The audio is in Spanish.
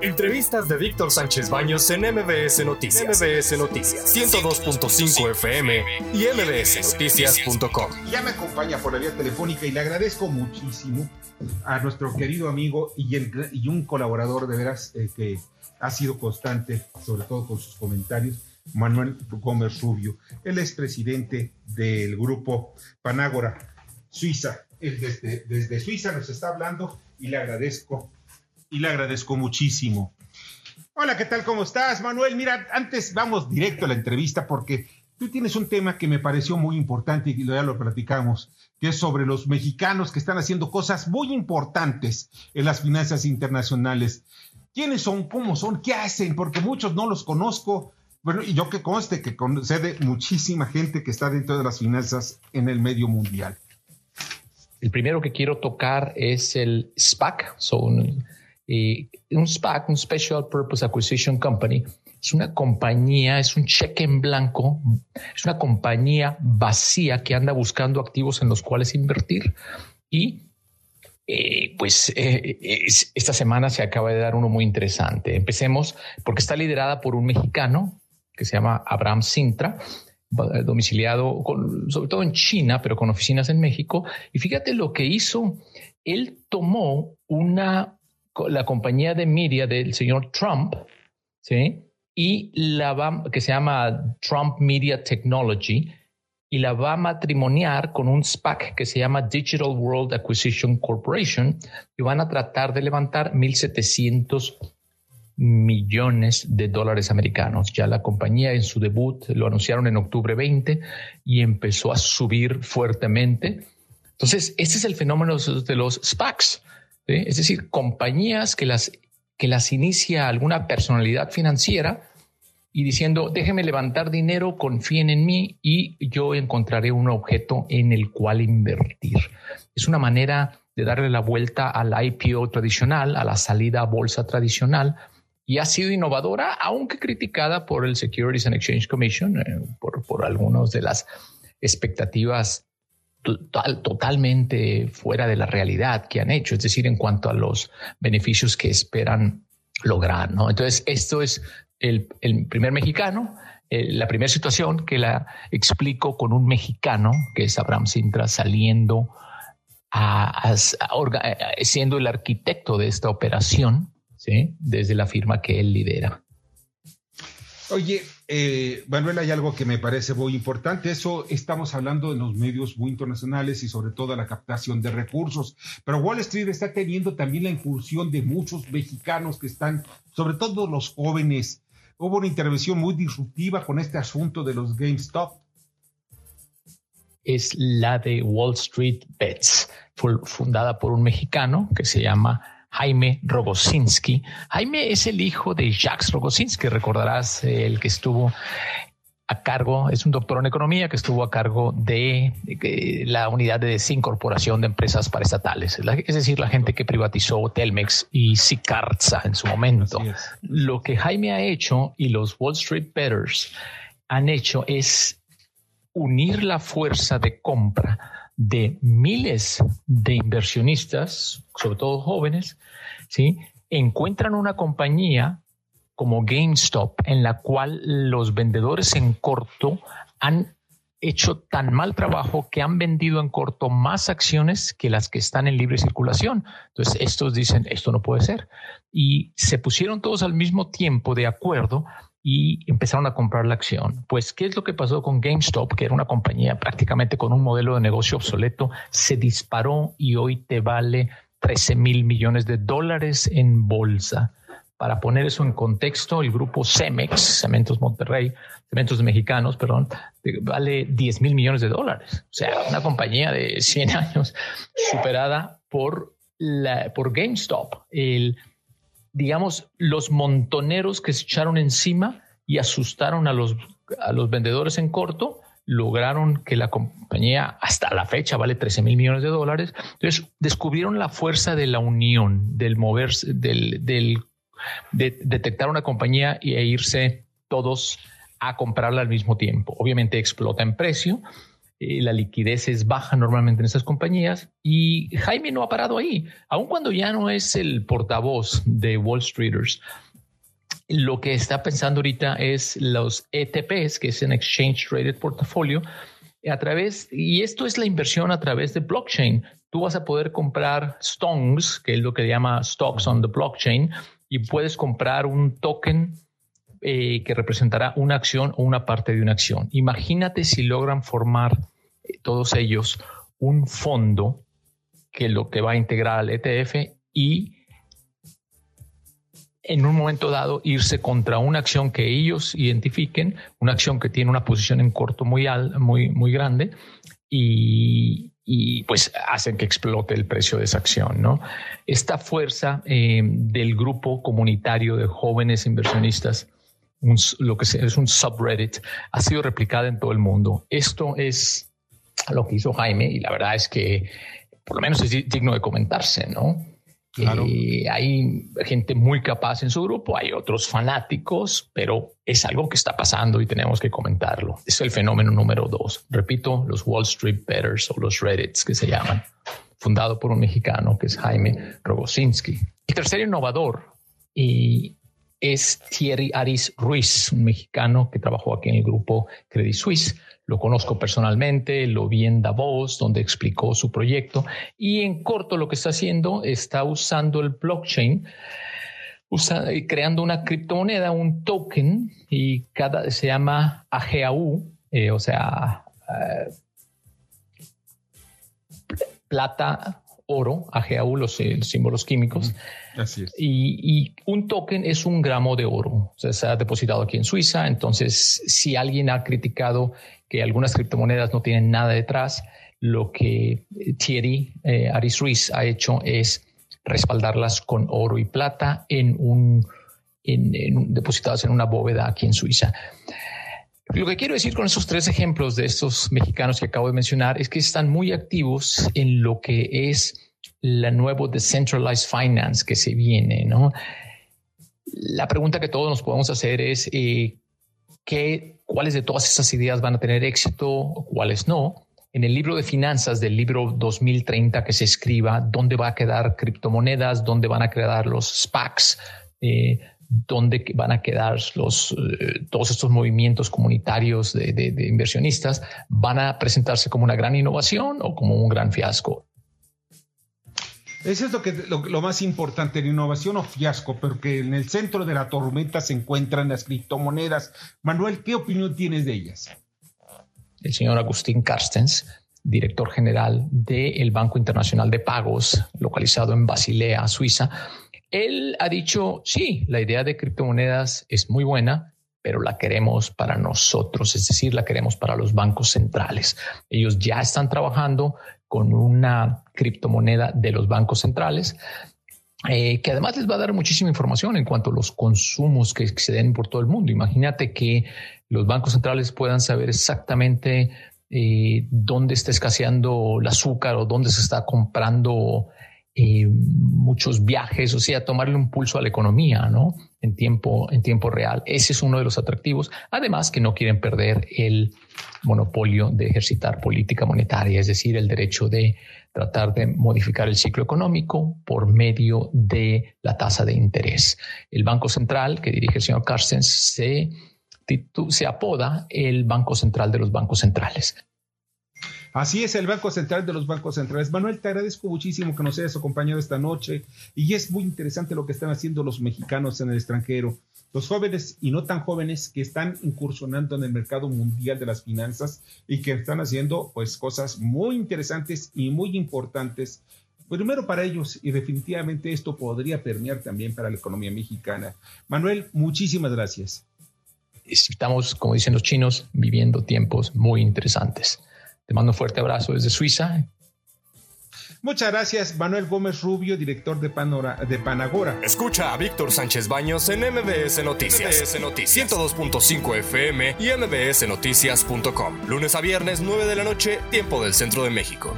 Entrevistas de Víctor Sánchez Baños en MBS Noticias. MBS Noticias 102.5 FM y mbsnoticias.com. Ya me acompaña por la vía telefónica y le agradezco muchísimo a nuestro querido amigo y, y un colaborador de veras eh, que ha sido constante, sobre todo con sus comentarios, Manuel Gómez Rubio. Él es presidente del grupo Panágora Suiza. Él desde, desde Suiza nos está hablando y le agradezco y le agradezco muchísimo. Hola, ¿qué tal? ¿Cómo estás, Manuel? Mira, antes vamos directo a la entrevista porque tú tienes un tema que me pareció muy importante y ya lo platicamos, que es sobre los mexicanos que están haciendo cosas muy importantes en las finanzas internacionales. ¿Quiénes son? ¿Cómo son? ¿Qué hacen? Porque muchos no los conozco. Bueno, y yo que conste que concede muchísima gente que está dentro de las finanzas en el medio mundial. El primero que quiero tocar es el SPAC, son y un SPAC, un Special Purpose Acquisition Company, es una compañía, es un cheque en blanco, es una compañía vacía que anda buscando activos en los cuales invertir. Y eh, pues eh, esta semana se acaba de dar uno muy interesante. Empecemos porque está liderada por un mexicano que se llama Abraham Sintra, domiciliado sobre todo en China, pero con oficinas en México. Y fíjate lo que hizo. Él tomó una la compañía de media del señor Trump, ¿sí? Y la va, que se llama Trump Media Technology, y la va a matrimoniar con un SPAC que se llama Digital World Acquisition Corporation, y van a tratar de levantar 1.700 millones de dólares americanos. Ya la compañía en su debut lo anunciaron en octubre 20 y empezó a subir fuertemente. Entonces, este es el fenómeno de los SPACs. Es decir, compañías que las, que las inicia alguna personalidad financiera y diciendo, déjenme levantar dinero, confíen en mí y yo encontraré un objeto en el cual invertir. Es una manera de darle la vuelta al IPO tradicional, a la salida a bolsa tradicional, y ha sido innovadora, aunque criticada por el Securities and Exchange Commission, eh, por, por algunas de las expectativas totalmente fuera de la realidad que han hecho, es decir, en cuanto a los beneficios que esperan lograr. ¿no? Entonces, esto es el, primer mexicano, eh, la primera situación que la explico con un mexicano, que es Abraham Sintra, saliendo a, siendo el arquitecto de esta operación, ¿sí? desde la firma que él lidera. Oye, eh, Manuel, hay algo que me parece muy importante. Eso estamos hablando en los medios muy internacionales y sobre todo la captación de recursos. Pero Wall Street está teniendo también la incursión de muchos mexicanos que están, sobre todo los jóvenes. Hubo una intervención muy disruptiva con este asunto de los GameStop. Es la de Wall Street Bets, fundada por un mexicano que se llama Jaime Rogosinski. Jaime es el hijo de Jacques Rogosinski, recordarás el que estuvo a cargo, es un doctor en economía que estuvo a cargo de, la unidad de desincorporación de empresas paraestatales, es decir, la gente que privatizó Telmex y Sicarza en su momento. Lo que Jaime ha hecho y los Wall Street Betters han hecho es unir la fuerza de compra de miles de inversionistas, sobre todo jóvenes, ¿sí? encuentran una compañía como GameStop en la cual los vendedores en corto han hecho tan mal trabajo que han vendido en corto más acciones que las que están en libre circulación. Entonces, estos dicen, esto no puede ser. Y se pusieron todos al mismo tiempo de acuerdo y empezaron a comprar la acción. Pues, ¿qué es lo que pasó con GameStop, que era una compañía prácticamente con un modelo de negocio obsoleto? Se disparó y hoy te vale 13 mil millones de dólares en bolsa. Para poner eso en contexto, el grupo Cemex, Cementos Monterrey, Cementos Mexicanos, perdón, vale 10 mil millones de dólares. O sea, una compañía de 100 años superada por, la, por GameStop. El, digamos, los montoneros que se echaron encima y asustaron a los, a los vendedores en corto, lograron que la compañía hasta la fecha vale 13 mil millones de dólares. Entonces, descubrieron la fuerza de la unión, del moverse, del, del de detectar una compañía e irse todos a comprarla al mismo tiempo. Obviamente explota en precio. Eh, la liquidez es baja normalmente en esas compañías y Jaime no ha parado ahí, aun cuando ya no es el portavoz de Wall Streeters. Lo que está pensando ahorita es los ETPs, que es un Exchange Traded Portfolio, a través, y esto es la inversión a través de blockchain. Tú vas a poder comprar stongs, que es lo que llama stocks on the blockchain, y puedes comprar un token eh, que representará una acción o una parte de una acción. Imagínate si logran formar eh, todos ellos un fondo que lo que va a integrar al ETF y en un momento dado irse contra una acción que ellos identifiquen, una acción que tiene una posición en corto muy, muy, muy grande y, pues hacen que explote el precio de esa acción. ¿no? Esta fuerza eh, del grupo comunitario de jóvenes inversionistas, lo que es un subreddit, ha sido replicada en todo el mundo. Esto es lo que hizo Jaime y la verdad es que por lo menos es digno de comentarse, ¿no? Eh, hay gente muy capaz en su grupo, hay otros fanáticos, pero es algo que está pasando y tenemos que comentarlo. Es el fenómeno número dos. Repito, los Wall Street Betters o los Reddits que se llaman, fundado por un mexicano que es Jaime Rogosinski. El tercer innovador y es Thierry Aris Ruiz, un mexicano que trabajó aquí en el grupo Credit Suisse lo conozco personalmente, lo vi en Davos, donde explicó su proyecto. Y en corto lo que está haciendo, está usando el blockchain, eh, creando una criptomoneda, un token, y cada se llama AGAU, eh, o sea, eh, plata, oro, AGAU, los, símbolos químicos. Así es. Y, un token es un gramo de oro. O sea, se ha depositado aquí en Suiza. Entonces, si alguien ha criticado que algunas criptomonedas no tienen nada detrás, lo que Thierry eh, Aris Ruiz ha hecho es respaldarlas con oro y plata en un, en, depositadas en una bóveda aquí en Suiza. Lo que quiero decir con esos tres ejemplos de estos mexicanos que acabo de mencionar es que están muy activos en lo que es la nuevo decentralized finance que se viene, ¿no? La pregunta que todos nos podemos hacer es eh, ¿qué, cuáles de todas esas ideas van a tener éxito cuáles no. En el libro de finanzas del libro 2030 que se escriba, dónde va a quedar criptomonedas, dónde van a quedar los SPACs, eh, dónde van a quedar los, eh, todos estos movimientos comunitarios de, de, inversionistas, van a presentarse como una gran innovación o como un gran fiasco. Eso es lo, que, lo, más importante, la innovación o fiasco, pero que en el centro de la tormenta se encuentran las criptomonedas. Manuel, ¿qué opinión tienes de ellas? El señor Agustín Carstens, director general del Banco Internacional de Pagos, localizado en Basilea, Suiza, él ha dicho, sí, la idea de criptomonedas es muy buena, pero la queremos para nosotros, es decir, la queremos para los bancos centrales. Ellos ya están trabajando con una criptomoneda de los bancos centrales. Eh, que además les va a dar muchísima información en cuanto a los consumos que, se den por todo el mundo. Imagínate que los bancos centrales puedan saber exactamente eh, dónde está escaseando el azúcar o dónde se está comprando eh, muchos viajes, o sea, tomarle un pulso a la economía, ¿no? En tiempo, en tiempo real. Ese es uno de los atractivos. Además, que no quieren perder el monopolio de ejercitar política monetaria, es decir, el derecho de tratar de modificar el ciclo económico por medio de la tasa de interés. El Banco Central, que dirige el señor Carstens, se, se apoda el Banco Central de los bancos centrales. Así es el Banco Central de los bancos centrales. Manuel, te agradezco muchísimo que nos hayas acompañado esta noche y es muy interesante lo que están haciendo los mexicanos en el extranjero, los jóvenes y no tan jóvenes que están incursionando en el mercado mundial de las finanzas y que están haciendo pues cosas muy interesantes y muy importantes. Primero para ellos y definitivamente esto podría permear también para la economía mexicana. Manuel, muchísimas gracias. Estamos, como dicen los chinos, viviendo tiempos muy interesantes. Te mando un fuerte abrazo desde Suiza. Muchas gracias, Manuel Gómez Rubio, director de, de Panagora. Escucha a Víctor Sánchez Baños en MBS Noticias. MBS Noticias 102.5 FM y MBSNoticias.com. Lunes a viernes, 9 de la noche, tiempo del centro de México.